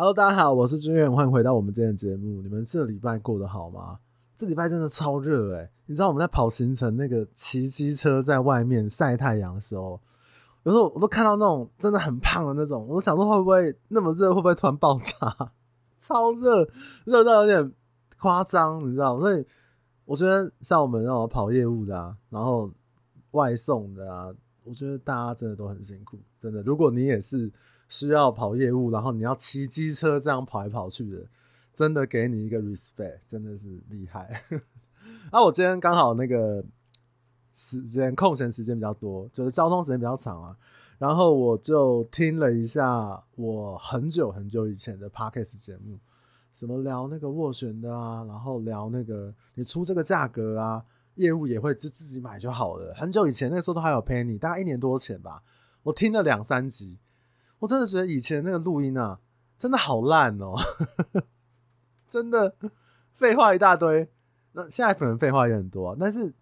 Hello，大家好，我是军远，欢迎回到我们今天的节目。你们这礼拜过得好吗？这礼拜真的超热哎！你知道我们在跑行程，那个骑机车在外面晒太阳的时候，有时候我都看到那种真的很胖的那种，我都想说会不会那么热，会不会突然爆炸？超热，热到有点夸张，你知道？所以我觉得像我们那种跑业务的啊，然后外送的啊，我觉得大家真的都很辛苦，真的。如果你也是。需要跑业务，然后你要骑机车这样跑来跑去的，真的给你一个 respect，真的是厉害。啊，我今天刚好那个时间空闲时间比较多，就是交通时间比较长啊，然后我就听了一下我很久很久以前的 podcast 节目，什么聊那个斡旋的啊，然后聊那个你出这个价格啊，业务也会就自己买就好了。很久以前那时候都还有 Penny，大概一年多前吧，我听了两三集。我真的觉得以前那个录音啊，真的好烂哦，真的废话一大堆。那现在可能废话也很多啊，但是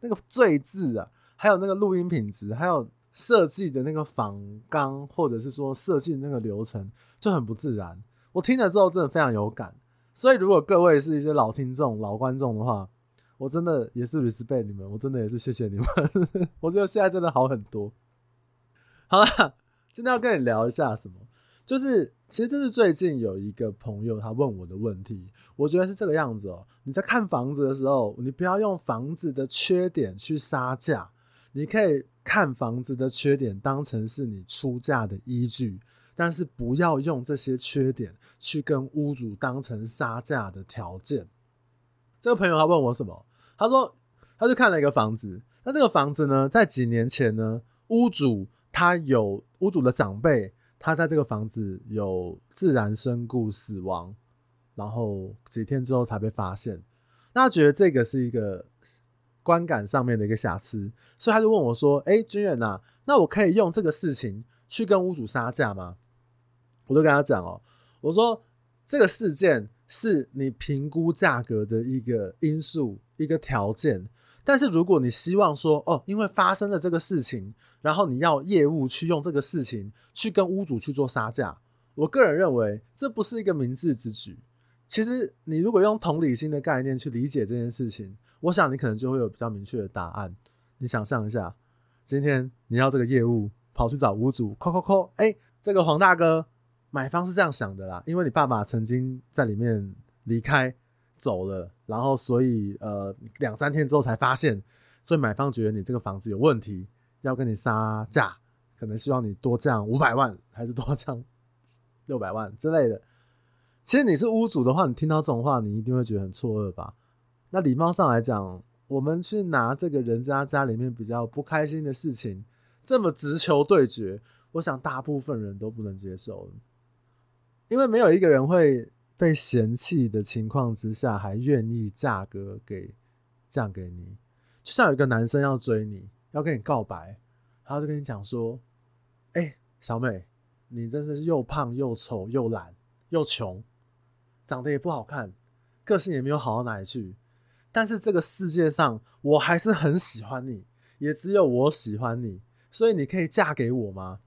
那个赘字啊，还有那个录音品质，还有设计的那个仿纲，或者是说设计的那个流程就很不自然。我听了之后真的非常有感。所以如果各位是一些老听众、老观众的话，我真的也是 respect 你们，我真的也是谢谢你们。我觉得现在真的好很多。好了。今天要跟你聊一下什么？就是其实这是最近有一个朋友他问我的问题，我觉得是这个样子哦。你在看房子的时候，你不要用房子的缺点去杀价，你可以看房子的缺点当成是你出价的依据，但是不要用这些缺点去跟屋主当成杀价的条件。这个朋友他问我什么？他说他就看了一个房子，那这个房子呢，在几年前呢，屋主。他有屋主的长辈，他在这个房子有自然身故死亡，然后几天之后才被发现。那他觉得这个是一个观感上面的一个瑕疵，所以他就问我说：“哎，君远呐，那我可以用这个事情去跟屋主杀价吗？”我就跟他讲哦，我说这个事件是你评估价格的一个因素，一个条件。但是如果你希望说哦，因为发生了这个事情，然后你要业务去用这个事情去跟屋主去做杀价，我个人认为这不是一个明智之举。其实你如果用同理心的概念去理解这件事情，我想你可能就会有比较明确的答案。你想象一下，今天你要这个业务跑去找屋主，扣扣扣，哎，这个黄大哥买方是这样想的啦，因为你爸爸曾经在里面离开。走了，然后所以呃两三天之后才发现，所以买方觉得你这个房子有问题，要跟你杀价，可能希望你多降五百万，还是多降 六百万之类的。其实你是屋主的话，你听到这种话，你一定会觉得很错愕吧？那礼貌上来讲，我们去拿这个人家家里面比较不开心的事情，这么直球对决，我想大部分人都不能接受，因为没有一个人会。被嫌弃的情况之下，还愿意价格给嫁给你，就像有一个男生要追你，要跟你告白，他就跟你讲说：“哎、小美，你真的是又胖又丑又懒又穷，长得也不好看，个性也没有好到哪里去。但是这个世界上，我还是很喜欢你，也只有我喜欢你，所以你可以嫁给我吗？”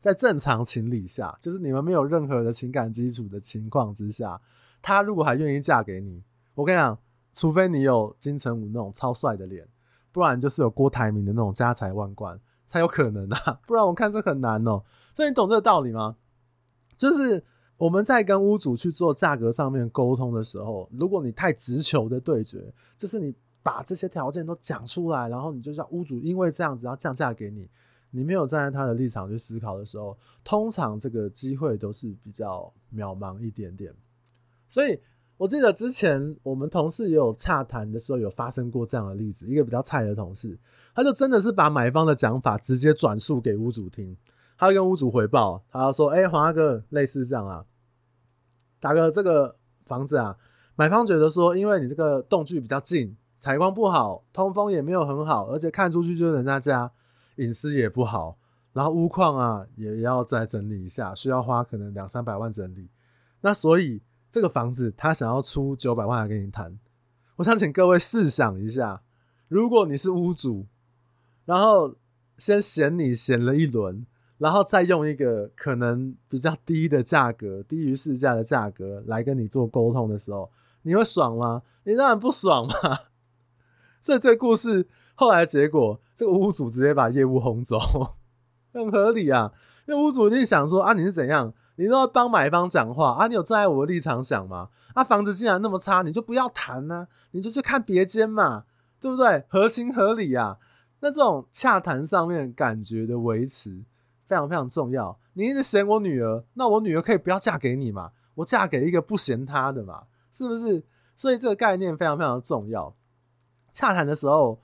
在正常情理下，就是你们没有任何的情感基础的情况之下，他如果还愿意嫁给你，我跟你讲，除非你有金城武那种超帅的脸，不然就是有郭台铭的那种家财万贯才有可能啊，不然我看这很难哦。所以你懂这个道理吗？就是我们在跟屋主去做价格上面沟通的时候，如果你太直球的对决，就是你把这些条件都讲出来，然后你就叫屋主因为这样子要降价给你。你没有站在他的立场去思考的时候，通常这个机会都是比较渺茫一点点。所以我记得之前我们同事也有洽谈的时候，有发生过这样的例子。一个比较菜的同事，他就真的是把买方的讲法直接转述给屋主听，他跟屋主回报，他说：“哎，黄大哥，类似这样啊，大哥，这个房子啊，买方觉得说，因为你这个动距比较近，采光不好，通风也没有很好，而且看出去就是人家家。”隐私也不好，然后屋况啊也要再整理一下，需要花可能两三百万整理。那所以这个房子他想要出九百万来跟你谈。我想请各位试想一下，如果你是屋主，然后先嫌你嫌了一轮，然后再用一个可能比较低的价格，低于市价的价格来跟你做沟通的时候，你会爽吗？你当然不爽嘛。所以这个故事后来结果，这个屋主直接把业务轰走，很合理啊。因为屋主一定想说啊，你是怎样？你都要帮买方讲话啊？你有站在我的立场想吗？啊，房子既然那么差，你就不要谈呢、啊，你就去看别间嘛，对不对？合情合理啊。那这种洽谈上面感觉的维持。非常非常重要。你一直嫌我女儿，那我女儿可以不要嫁给你嘛？我嫁给一个不嫌她的嘛？是不是？所以这个概念非常非常重要。洽谈的时候，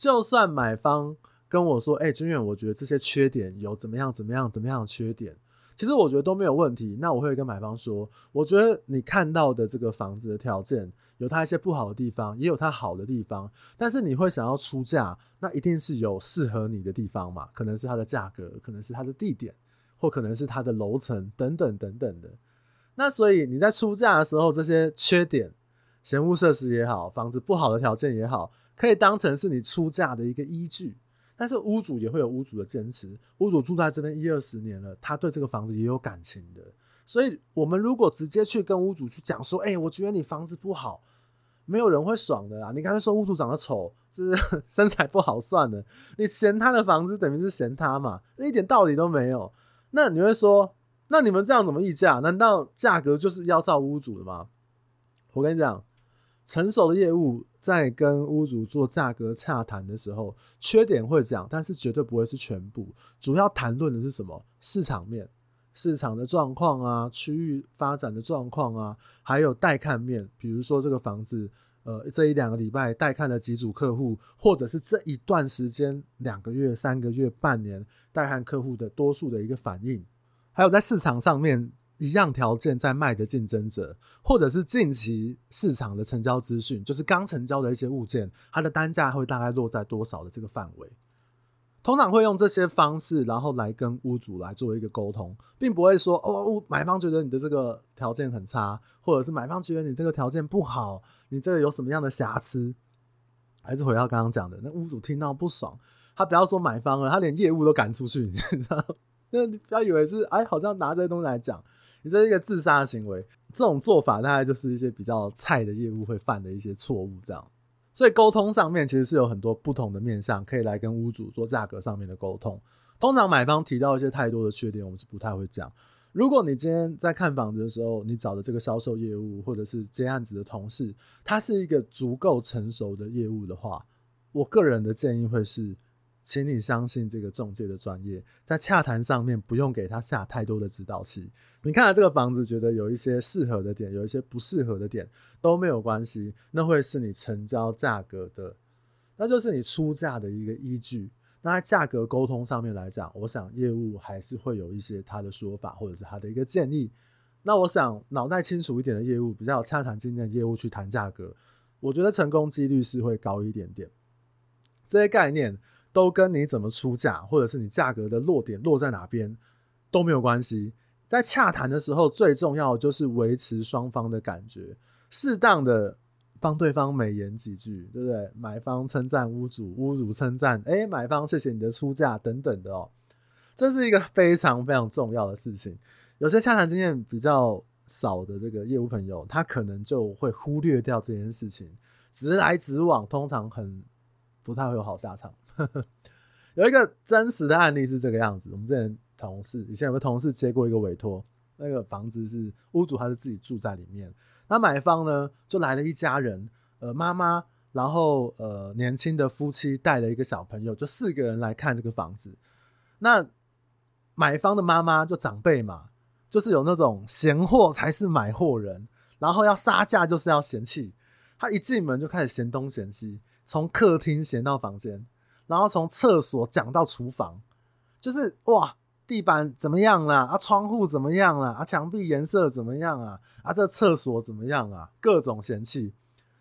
就算买方跟我说：“哎、欸，军远，我觉得这些缺点有怎么样怎么样怎么样的缺点。”其实我觉得都没有问题。那我会跟买方说：“我觉得你看到的这个房子的条件。”有它一些不好的地方，也有它好的地方。但是你会想要出价，那一定是有适合你的地方嘛？可能是它的价格，可能是它的地点，或可能是它的楼层等等等等的。那所以你在出价的时候，这些缺点、嫌恶设施也好，房子不好的条件也好，可以当成是你出价的一个依据。但是屋主也会有屋主的坚持，屋主住在这边一二十年了，他对这个房子也有感情的。所以，我们如果直接去跟屋主去讲说，哎，我觉得你房子不好，没有人会爽的啦。你刚才说屋主长得丑，就是 身材不好算了，你嫌他的房子等于是嫌他嘛，一点道理都没有。那你会说，那你们这样怎么议价？难道价格就是要照屋主的吗？我跟你讲，成熟的业务在跟屋主做价格洽谈的时候，缺点会讲，但是绝对不会是全部。主要谈论的是什么？市场面。市场的状况啊，区域发展的状况啊，还有带看面，比如说这个房子，呃，这一两个礼拜带看的几组客户，或者是这一段时间两个月、三个月、半年带看客户的多数的一个反应，还有在市场上面一样条件在卖的竞争者，或者是近期市场的成交资讯，就是刚成交的一些物件，它的单价会大概落在多少的这个范围。通常会用这些方式，然后来跟屋主来做一个沟通，并不会说哦，买方觉得你的这个条件很差，或者是买方觉得你这个条件不好，你这个有什么样的瑕疵？还是回到刚刚讲的，那屋主听到不爽，他不要说买方了，他连业务都赶出去，你知道？那你不要以为是哎，好像拿这些东西来讲，你这是一个自杀行为。这种做法大概就是一些比较菜的业务会犯的一些错误，这样。所以沟通上面其实是有很多不同的面向，可以来跟屋主做价格上面的沟通。通常买方提到一些太多的缺点，我们是不太会讲。如果你今天在看房子的时候，你找的这个销售业务或者是接案子的同事，他是一个足够成熟的业务的话，我个人的建议会是。请你相信这个中介的专业，在洽谈上面不用给他下太多的指导期。你看了这个房子，觉得有一些适合的点，有一些不适合的点都没有关系，那会是你成交价格的，那就是你出价的一个依据。那在价格沟通上面来讲，我想业务还是会有一些他的说法，或者是他的一个建议。那我想脑袋清楚一点的业务，比较有洽谈经验的业务去谈价格，我觉得成功几率是会高一点点。这些概念。都跟你怎么出价，或者是你价格的落点落在哪边都没有关系。在洽谈的时候，最重要的就是维持双方的感觉，适当的帮对方美言几句，对不对？买方称赞屋主，屋主称赞，哎，买方谢谢你的出价等等的哦。这是一个非常非常重要的事情。有些洽谈经验比较少的这个业务朋友，他可能就会忽略掉这件事情，直来直往，通常很不太会有好下场。有一个真实的案例是这个样子，我们之前同事以前有个同事接过一个委托，那个房子是屋主还是自己住在里面，那买方呢就来了一家人，呃妈妈，然后呃年轻的夫妻带了一个小朋友，就四个人来看这个房子。那买方的妈妈就长辈嘛，就是有那种嫌货才是买货人，然后要杀价就是要嫌弃，他一进门就开始嫌东嫌西，从客厅嫌到房间。然后从厕所讲到厨房，就是哇，地板怎么样啦？啊，窗户怎么样啦？啊，墙壁颜色怎么样啊？啊，这厕所怎么样啊？各种嫌弃。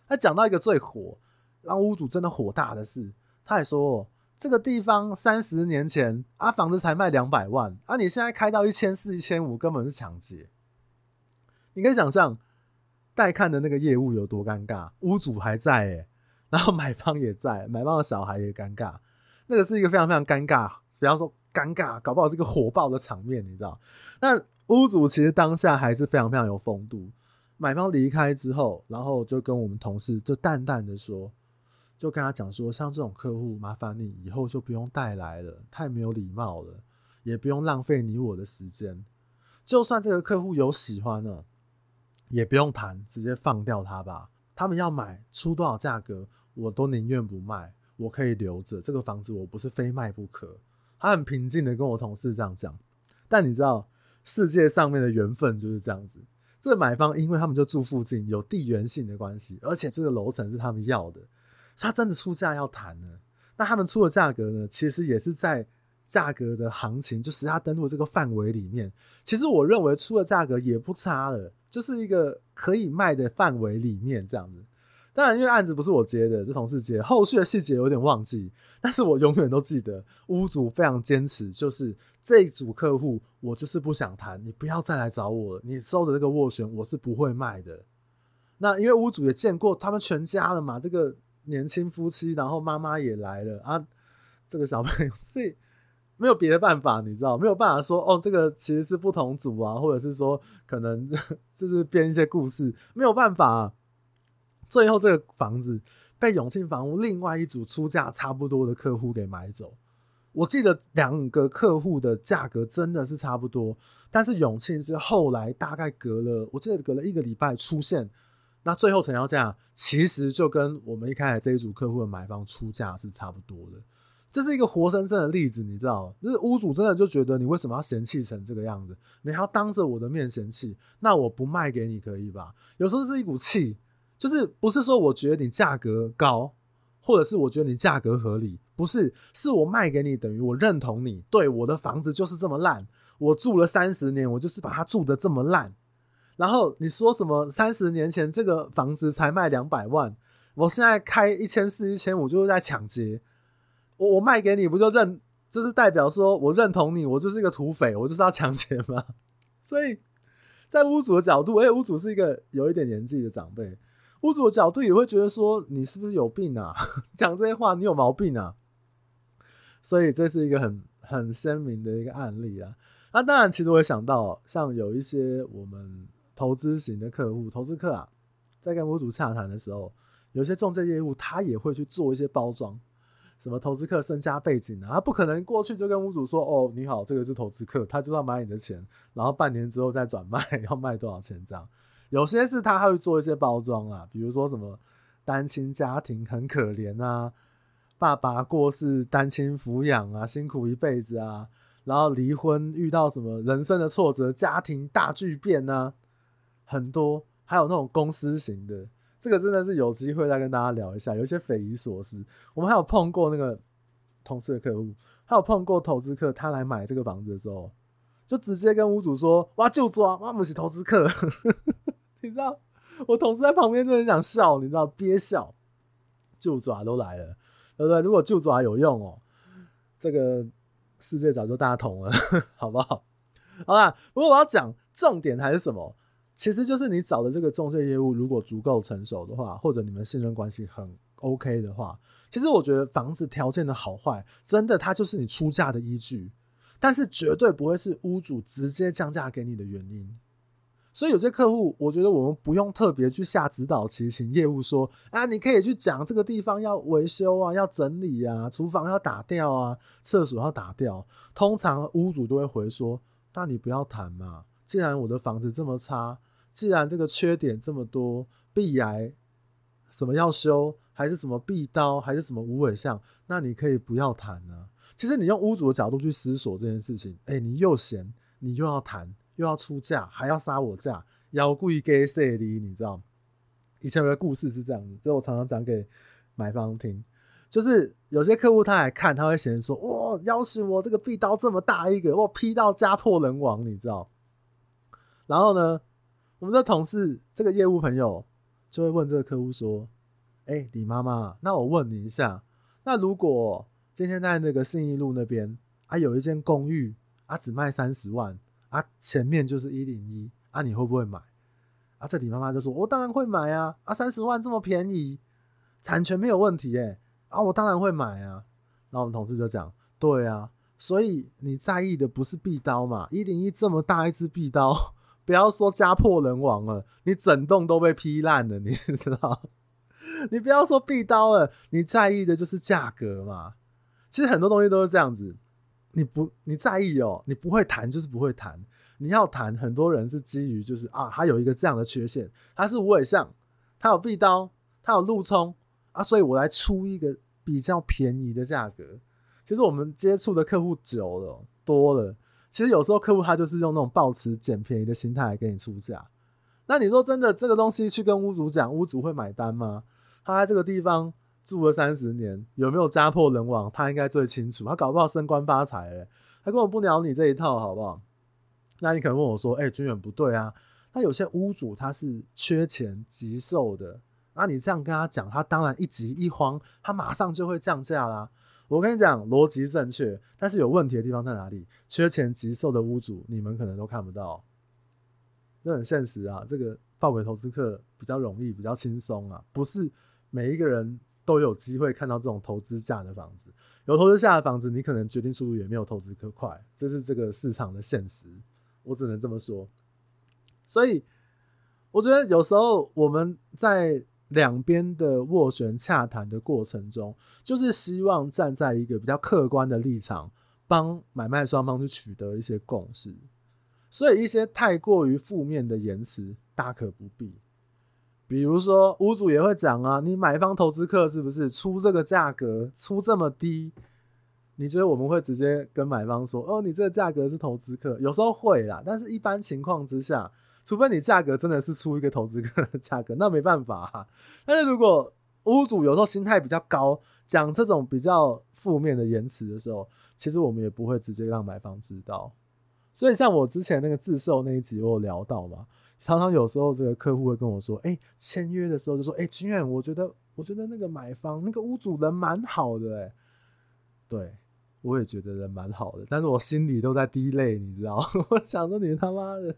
他讲到一个最火，让屋主真的火大的事，他还说，这个地方三十年前啊，房子才卖两百万啊，你现在开到一千四、一千五，根本是抢劫。你可以想象带看的那个业务有多尴尬，屋主还在欸然后买方也在，买方的小孩也尴尬，那个是一个非常非常尴尬，不要说尴尬，搞不好是个火爆的场面，你知道？那屋主其实当下还是非常非常有风度。买方离开之后，然后就跟我们同事就淡淡的说，就跟他讲说，像这种客户，麻烦你以后就不用带来了，太没有礼貌了，也不用浪费你我的时间。就算这个客户有喜欢了，也不用谈，直接放掉他吧。他们要买，出多少价格，我都宁愿不卖。我可以留着这个房子，我不是非卖不可。他很平静的跟我同事这样讲。但你知道，世界上面的缘分就是这样子。这个买方，因为他们就住附近，有地缘性的关系，而且这个楼层是他们要的，他真的出价要谈呢。那他们出的价格呢，其实也是在价格的行情，就是他登录这个范围里面。其实我认为出的价格也不差了，就是一个可以卖的范围里面这样子。当然，因为案子不是我接的，是同事接，后续的细节有点忘记，但是我永远都记得，屋主非常坚持，就是这一组客户，我就是不想谈，你不要再来找我了，你收的这个斡旋，我是不会卖的。那因为屋主也见过他们全家了嘛，这个年轻夫妻，然后妈妈也来了啊，这个小朋友，所以没有别的办法，你知道，没有办法说哦，这个其实是不同组啊，或者是说可能 就是编一些故事，没有办法。最后，这个房子被永庆房屋另外一组出价差不多的客户给买走。我记得两个客户的价格真的是差不多，但是永庆是后来大概隔了，我记得隔了一个礼拜出现，那最后成交价其实就跟我们一开始这一组客户的买方出价是差不多的。这是一个活生生的例子，你知道，就是屋主真的就觉得你为什么要嫌弃成这个样子？你还要当着我的面嫌弃，那我不卖给你可以吧？有时候是一股气。就是不是说我觉得你价格高，或者是我觉得你价格合理，不是，是我卖给你等于我认同你，对，我的房子就是这么烂，我住了三十年，我就是把它住得这么烂。然后你说什么三十年前这个房子才卖两百万，我现在开一千四、一千五就是在抢劫，我我卖给你不就认，就是代表说我认同你，我就是一个土匪，我就是要抢劫吗？所以在屋主的角度，哎，屋主是一个有一点年纪的长辈。屋主的角度也会觉得说，你是不是有病啊？讲这些话你有毛病啊？所以这是一个很很鲜明的一个案例啊。那当然，其实我也想到，像有一些我们投资型的客户、投资客啊，在跟屋主洽谈的时候，有些中介业务他也会去做一些包装，什么投资客身家背景啊，他不可能过去就跟屋主说：“哦，你好，这个是投资客，他就要买你的钱，然后半年之后再转卖，要卖多少钱这样。”有些是他会做一些包装啊，比如说什么单亲家庭很可怜啊，爸爸过世单亲抚养啊，辛苦一辈子啊，然后离婚遇到什么人生的挫折，家庭大巨变啊，很多，还有那种公司型的，这个真的是有机会再跟大家聊一下，有一些匪夷所思。我们还有碰过那个同事的客户，还有碰过投资客，他来买这个房子的时候，就直接跟屋主说：“哇，就抓，哇，不是投资客。”你知道，我同事在旁边真的很想笑，你知道憋笑，就爪都来了，对不对？如果就爪有用哦，这个世界早就大同了，好不好？好啦，不过我要讲重点还是什么？其实就是你找的这个中介业务，如果足够成熟的话，或者你们信任关系很 OK 的话，其实我觉得房子条件的好坏，真的它就是你出价的依据，但是绝对不会是屋主直接降价给你的原因。所以有些客户，我觉得我们不用特别去下指导棋，请业务说啊，你可以去讲这个地方要维修啊，要整理啊，厨房要打掉啊，厕所要打掉。通常屋主都会回说，那你不要谈嘛。既然我的房子这么差，既然这个缺点这么多，壁癌什么要修，还是什么壁刀，还是什么无尾巷，那你可以不要谈啊。其实你用屋主的角度去思索这件事情，哎、你又嫌，你又要谈。又要出价，还要杀我价，要故意给谁的？你知道？以前有个故事是这样子，这我常常讲给买方听，就是有些客户他来看，他会嫌说：“哇，要是我这个壁刀这么大一个，我劈到家破人亡，你知道？”然后呢，我们的同事这个业务朋友就会问这个客户说：“哎、李妈妈，那我问你一下，那如果今天在那个信义路那边啊，有一间公寓啊，只卖三十万。”啊，前面就是一零一啊，你会不会买？啊，这李妈妈就说：“我当然会买啊！啊，三十万这么便宜，产权没有问题诶、啊，我当然会买啊。”然后我们同事就讲：“对啊，所以你在意的不是壁刀嘛？一零一这么大一支壁刀，不要说家破人亡了，你整栋都被劈烂了，你知道？你不要说壁刀了，你在意的就是价格嘛。其实很多东西都是这样子，你不你在意哦，你不会谈就是不会谈。你要谈，很多人是基于就是啊，他有一个这样的缺陷，他是无尾巷，他有壁刀，他有路冲啊，所以我来出一个比较便宜的价格。其实我们接触的客户久了多了，其实有时候客户他就是用那种抱持捡便宜的心态来给你出价。那你说真的，这个东西去跟屋主讲，屋主会买单吗？他在这个地方住了三十年，有没有家破人亡？他应该最清楚。他搞不好升官发财了，他根本不鸟你这一套，好不好？那你可能问我说：“哎、欸，军远不对啊，那有些屋主他是缺钱急售的，那你这样跟他讲，他当然一急一慌，他马上就会降价啦。”我跟你讲，逻辑正确，但是有问题的地方在哪里？缺钱急售的屋主，你们可能都看不到，这很现实啊。这个报给投资客比较容易，比较轻松啊，不是。每一个人都有机会看到这种投资价的房子，有投资价的房子，你可能决定速度也没有投资客快，这是这个市场的现实，我只能这么说。所以我觉得有时候我们在两边的斡旋洽谈的过程中，就是希望站在一个比较客观的立场，帮买卖双方去取得一些共识。所以一些太过于负面的言辞，大可不必。比如说，屋主也会讲啊，你买方投资客是不是出这个价格出这么低？你觉得我们会直接跟买方说，哦，你这个价格是投资客？有时候会啦，但是一般情况之下，除非你价格真的是出一个投资客的价格，那没办法哈。但是如果屋主有时候心态比较高，讲这种比较负面的言辞的时候，其实我们也不会直接让买方知道。所以像我之前那个自售那一集，我有聊到嘛。常常有时候这个客户会跟我说：“哎、签约的时候就说，哎、欸，军远，我觉得，我觉得那个买方那个屋主人蛮好的，哎，对，我也觉得人蛮好的，但是我心里都在滴泪，你知道？我想说，你他妈的，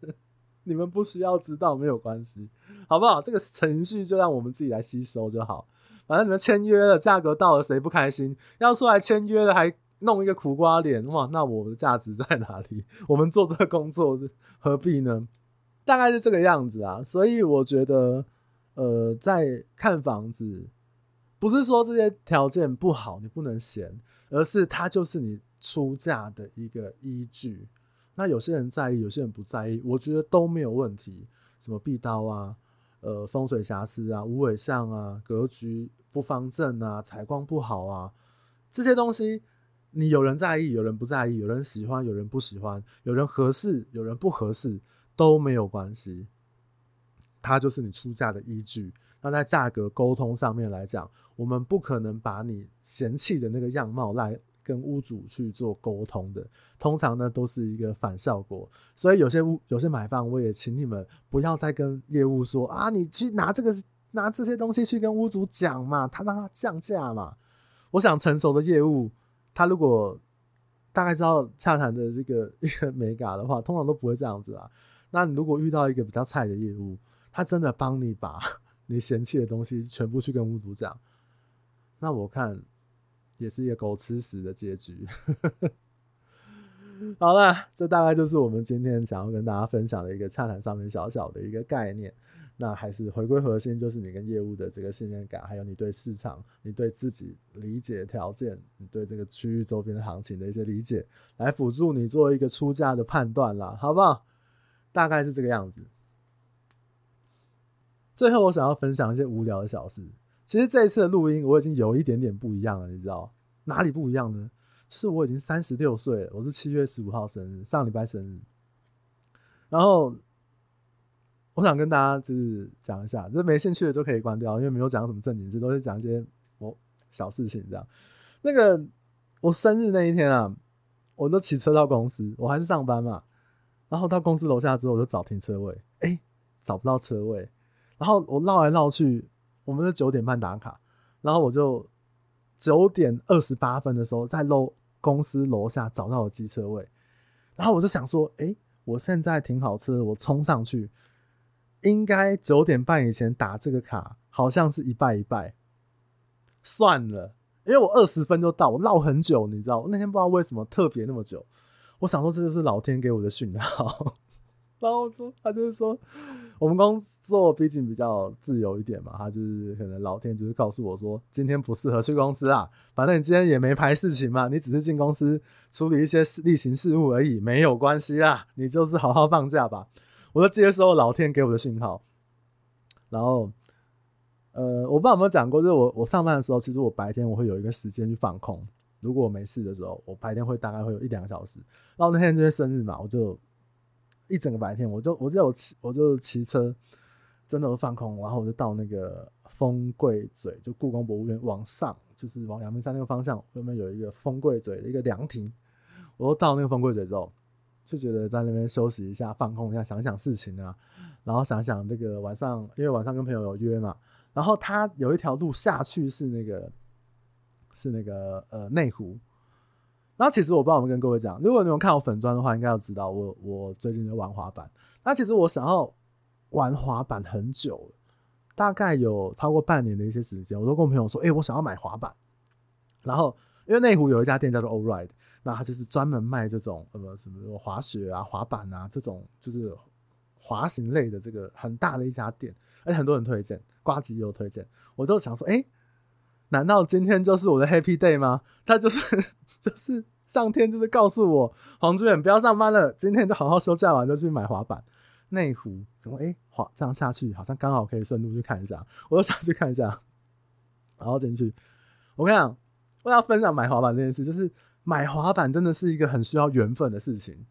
你们不需要知道，没有关系，好不好？这个程序就让我们自己来吸收就好。反正你们签约了，价格到了，谁不开心？要出来签约了，还弄一个苦瓜脸，哇，那我的价值在哪里？我们做这个工作何必呢？”大概是这个样子啊，所以我觉得，呃，在看房子，不是说这些条件不好你不能嫌，而是它就是你出价的一个依据。那有些人在意，有些人不在意，我觉得都没有问题。什么壁刀啊，呃，风水瑕疵啊，无尾巷啊，格局不方正啊，采光不好啊，这些东西，你有人在意，有人不在意，有人喜欢，有人不喜欢，有人合适，有人不合适。都没有关系，它就是你出价的依据。那在价格沟通上面来讲，我们不可能把你嫌弃的那个样貌来跟屋主去做沟通的，通常呢都是一个反效果。所以有些屋有些买方，我也请你们不要再跟业务说啊，你去拿这个拿这些东西去跟屋主讲嘛，他让他降价嘛。我想成熟的业务，他如果大概知道洽谈的这个一个眉角的话，通常都不会这样子啊。那你如果遇到一个比较菜的业务，他真的帮你把 你嫌弃的东西全部去跟屋主讲，那我看也是一个狗吃屎的结局。好了，这大概就是我们今天想要跟大家分享的一个洽谈上面小小的一个概念。那还是回归核心，就是你跟业务的这个信任感，还有你对市场、你对自己理解条件、你对这个区域周边的行情的一些理解，来辅助你做一个出价的判断啦，好不好？大概是这个样子。最后，我想要分享一些无聊的小事。其实这一次的录音，我已经有一点点不一样了，你知道哪里不一样呢？就是我已经三十六岁了，我是七月十五号生日，上礼拜生日。然后，我想跟大家就是讲一下，就是没兴趣的都可以关掉，因为没有讲什么正经事，都是讲一些哦小事情这样。那个我生日那一天啊，我都骑车到公司，我还是上班嘛。然后到公司楼下之后，我就找停车位，哎，找不到车位。然后我绕来绕去，我们是九点半打卡，然后我就九点二十八分的时候，在楼公司楼下找到了机车位。然后我就想说，哎，我现在停好车，我冲上去，应该九点半以前打这个卡，好像是一拜一拜。算了，因为我二十分就到，我绕很久，你知道，那天不知道为什么特别那么久。我想说这就是老天给我的讯号。然后说他就是说，我们工作毕竟比较自由一点嘛，他就是可能老天就是告诉我说，今天不适合去公司啊，反正你今天也没排事情嘛，你只是进公司处理一些例行事务而已，没有关系啦，你就是好好放假吧。我就接收老天给我的讯号，然后。呃，我不知道有没有讲过，就是我我上班的时候，其实我白天我会有一个时间去放空。如果我没事的时候，我白天会大概会有一两个小时。然后那天就是生日嘛，我就一整个白天，我就我就我骑我就骑车，真的都放空。然后我就到那个风柜嘴，就故宫博物院往上，就是往阳明山那个方向，后面有一个风柜嘴的一个凉亭。我都到那个风柜嘴之后，就觉得在那边休息一下，放空一下，想想事情啊，然后想想那个晚上，因为晚上跟朋友有约嘛。然后它有一条路下去是那个是那个呃内湖，那其实我不知道有没有跟各位讲，如果你们看我粉专的话，应该要知道我我最近在玩滑板。那其实我想要玩滑板很久了，大概有超过半年的一些时间，我都跟我朋友说，哎、我想要买滑板。然后因为内湖有一家店叫做 All Ride，那它就是专门卖这种呃什么滑雪啊、滑板啊这种就是滑行类的这个很大的一家店。而且很多人推荐，瓜吉也有推荐，我就想说，哎、难道今天就是我的 Happy Day 吗？他就是 就是上天就是告诉我，黄主演不要上班了，今天就好好休假完就去买滑板。内湖，怎么哎滑这样下去，好像刚好可以顺路去看一下，我就想去看一下，然后进去。我跟你讲，我要分享买滑板这件事，就是买滑板真的是一个很需要缘分的事情。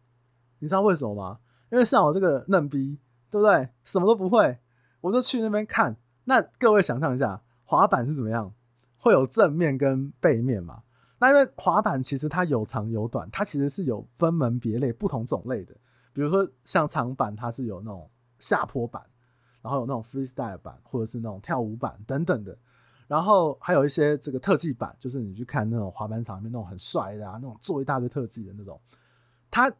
你知道为什么吗？因为像我这个嫩逼，对不对？什么都不会。我就去那边看，那各位想象一下，滑板是怎么样？会有正面跟背面嘛？那因为滑板其实它有长有短，它其实是有分门别类、不同种类的。比如说像长板，它是有那种下坡板，然后有那种 freestyle 板，或者是那种跳舞板等等的。然后还有一些这个特技板，就是你去看那种滑板场里面那种很帅的啊，那种做一大堆特技的那种。它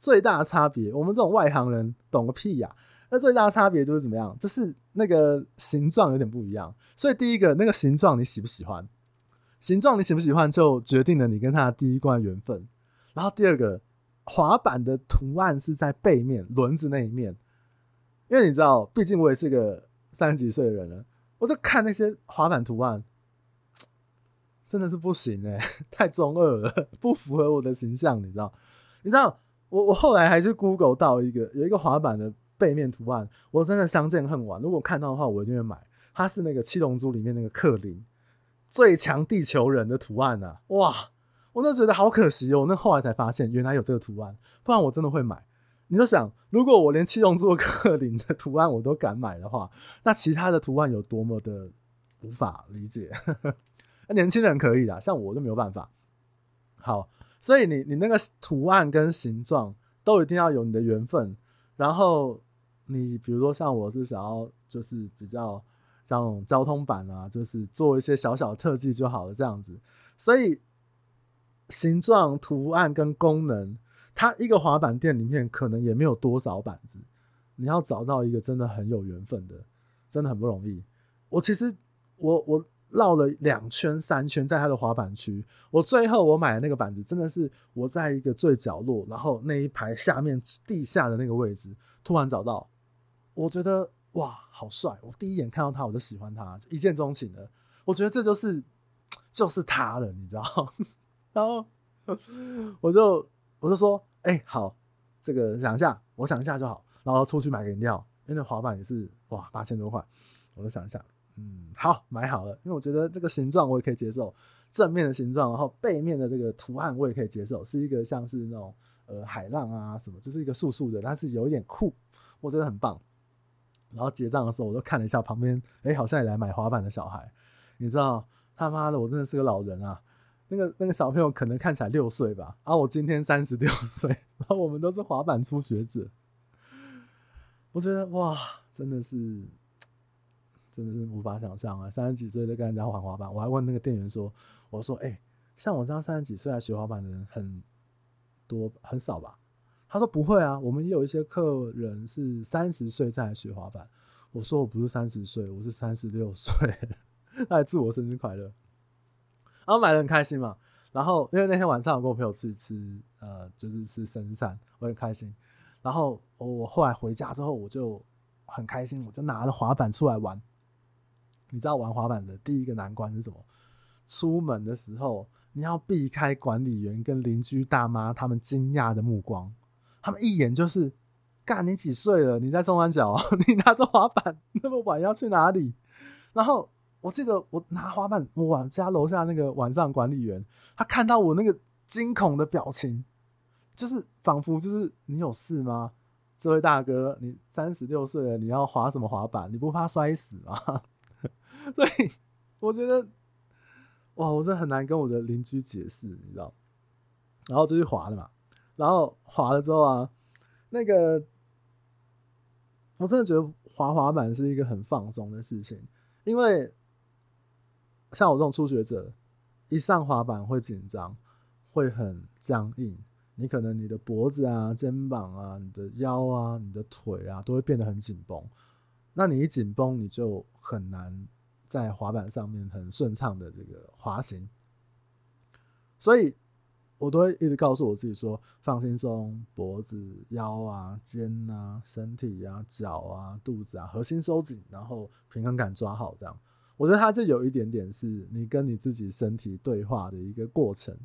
最大的差别，我们这种外行人懂个屁呀、那最大的差别就是怎么样？就是那个形状有点不一样。所以第一个，那个形状你喜不喜欢？形状你喜不喜欢，就决定了你跟他的第一关缘分。然后第二个，滑板的图案是在背面轮子那一面，因为你知道，毕竟我也是个三十几岁的人了，我在看那些滑板图案，真的是不行哎、太中二了，不符合我的形象。你知道？你知道？我我后来还是 Google 到一个有一个滑板的。背面图案，我真的相见恨晚。如果看到的话，我一定会买。它是那个《七龙珠》里面那个克林最强地球人的图案啊！哇，我那觉得好可惜哦。那后来才发现，原来有这个图案，不然我真的会买。你就想，如果我连《七龙珠》的克林的图案我都敢买的话，那其他的图案有多么的无法理解？那年轻人可以啦，像我就没有办法。好，所以你你那个图案跟形状都一定要有你的缘分，然后。你比如说像我是想要就是比较像交通板啊，就是做一些小小的特技就好了这样子。所以形状、图案跟功能，它一个滑板店里面可能也没有多少板子。你要找到一个真的很有缘分的，真的很不容易。我其实我我绕了两圈三圈在它的滑板区，我最后我买的那个板子真的是我在一个最角落，然后那一排下面地下的那个位置突然找到。我觉得哇，好帅！我第一眼看到他，我就喜欢他，一见钟情了。我觉得这就是就是他了，你知道？然后我就我就说，哎、好，这个想一下，我想一下就好。然后出去买个饮料，因为那滑板也是哇八千多块，我就想一下，嗯，好，买好了。因为我觉得这个形状我也可以接受，正面的形状，然后背面的这个图案我也可以接受，是一个像是那种呃海浪啊什么，就是一个素素的，但是有一点酷，我觉得很棒。然后结账的时候，我就看了一下旁边，哎，好像也来买滑板的小孩。你知道，他妈的，我真的是个老人啊！那个那个小朋友可能看起来六岁吧，啊我今天三十六岁，然后我们都是滑板初学者。我觉得哇，真的是，真的是无法想象啊！三十几岁就跟人家玩滑板，我还问那个店员说：“我说，哎，像我这样三十几岁来学滑板的人很多，很少吧？”他说不会啊，我们也有一些客人是三十岁再来学滑板。我说我不是三十岁，我是三十六岁。他还祝我生日快乐。然后买的很开心嘛。然后因为那天晚上我跟我朋友去吃，呃，就是吃生散，我很开心。然后我后来回家之后，我就很开心，我就拿了滑板出来玩。你知道玩滑板的第一个难关是什么？出门的时候你要避开管理员跟邻居大妈他们惊讶的目光，他们一眼就是。干，你几岁了？你在松山脚，你拿着滑板那么晚要去哪里？然后我记得我拿滑板，我家楼下那个晚上管理员，他看到我那个惊恐的表情，就是仿佛就是你有事吗？这位大哥，你三十六岁了，你要滑什么滑板？你不怕摔死吗？所以我觉得，哇，我真的很难跟我的邻居解释，你知道？然后就去滑了嘛，然后滑了之后啊，那个。我真的觉得滑滑板是一个很放松的事情，因为像我这种初学者，一上滑板会紧张，会很僵硬。你可能你的脖子啊、肩膀啊、你的腰啊、你的腿啊，都会变得很紧绷。那你一紧绷，你就很难在滑板上面很顺畅的这个滑行。所以。我都会一直告诉我自己说：放轻松，脖子、腰啊、肩啊、身体啊、脚啊、肚子啊，核心收紧，然后平衡感抓好。这样，我觉得它就有一点点是你跟你自己身体对话的一个过程，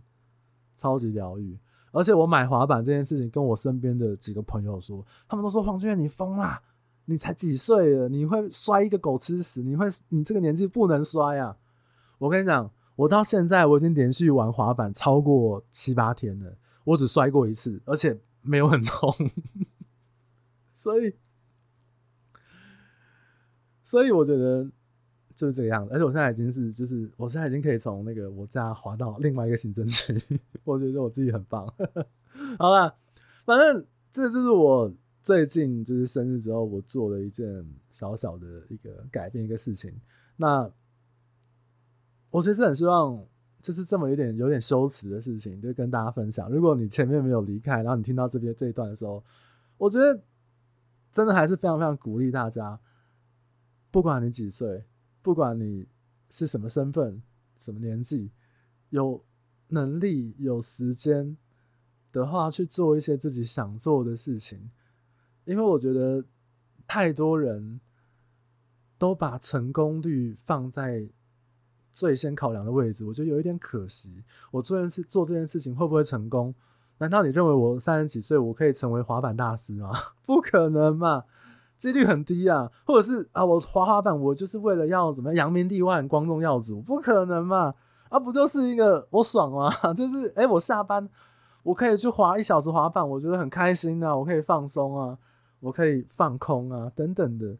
超级疗愈。而且我买滑板这件事情，跟我身边的几个朋友说，他们都说：黄俊远，你疯啦！你才几岁了，你会摔一个狗吃屎？你会，你这个年纪不能摔啊！我跟你讲。我到现在我已经连续玩滑板超过七八天了，我只摔过一次，而且没有很痛，所以，所以我觉得就是这个样子。而且我现在已经是，就是我现在已经可以从那个我家滑到另外一个行政区，我觉得我自己很棒。好了，反正这就是我最近就是生日之后我做了一件小小的一个改变一个事情。那。我其实很希望，就是这么有点有点羞耻的事情，就跟大家分享。如果你前面没有离开，然后你听到这边这一段的时候，我觉得真的还是非常非常鼓励大家，不管你几岁，不管你是什么身份、什么年纪，有能力、有时间的话，去做一些自己想做的事情。因为我觉得太多人都把成功率放在。最先考量的位置，我觉得有一点可惜。我做件事做这件事情会不会成功？难道你认为我三十几岁我可以成为滑板大师吗？不可能嘛，几率很低啊。或者是啊，我滑滑板我就是为了要怎么样扬名立万、光宗耀祖？不可能嘛！啊，不就是一个我爽吗？就是诶，我下班我可以去滑一小时滑板，我觉得很开心啊，我可以放松啊，我可以放空啊，等等的。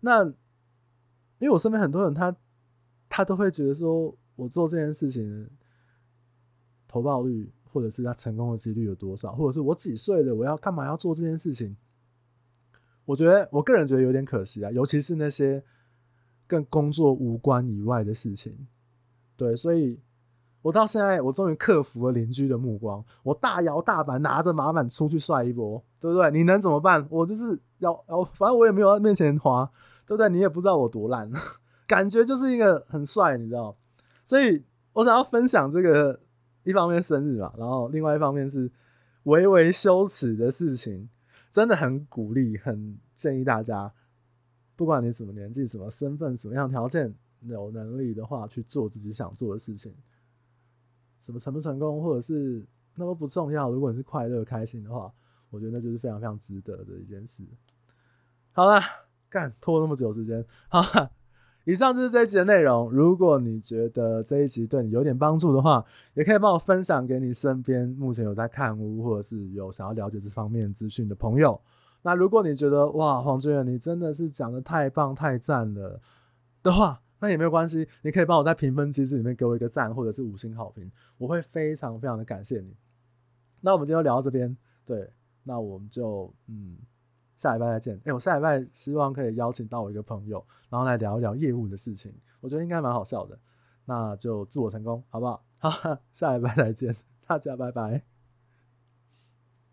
那因为我身边很多人他。他都会觉得说，我做这件事情投报率，或者是他成功的几率有多少，或者是我几岁了，我要干嘛要做这件事情？我觉得，我个人觉得有点可惜啊，尤其是那些跟工作无关以外的事情。对，所以我到现在，我终于克服了邻居的目光，我大摇大摆拿着马板出去帅一波，对不对？你能怎么办？我就是要要，反正我也没有在面前滑，对不对？你也不知道我多烂。感觉就是一个很帅，你知道，所以我想要分享这个，一方面生日嘛，然后另外一方面是微微羞耻的事情，真的很鼓励，很建议大家，不管你什么年纪、什么身份、什么样条件，有能力的话去做自己想做的事情，什么成不成功或者是那都不重要，如果你是快乐开心的话，我觉得那就是非常非常值得的一件事。好了，干拖那么久时间，好了。以上就是这一集的内容。如果你觉得这一集对你有点帮助的话，也可以帮我分享给你身边目前有在看屋或者是有想要了解这方面资讯的朋友。那如果你觉得哇，黄俊远你真的是讲得太棒太赞了的话，那也没有关系，你可以帮我在评分机制里面给我一个赞或者是五星好评，我会非常非常的感谢你。那我们今天就聊到这边，对，那我们就嗯。下礼拜再见。哎、我下礼拜希望可以邀请到我一个朋友，然后来聊一聊业务的事情，我觉得应该蛮好笑的。那就祝我成功，好不好？好，下礼拜再见，大家拜拜。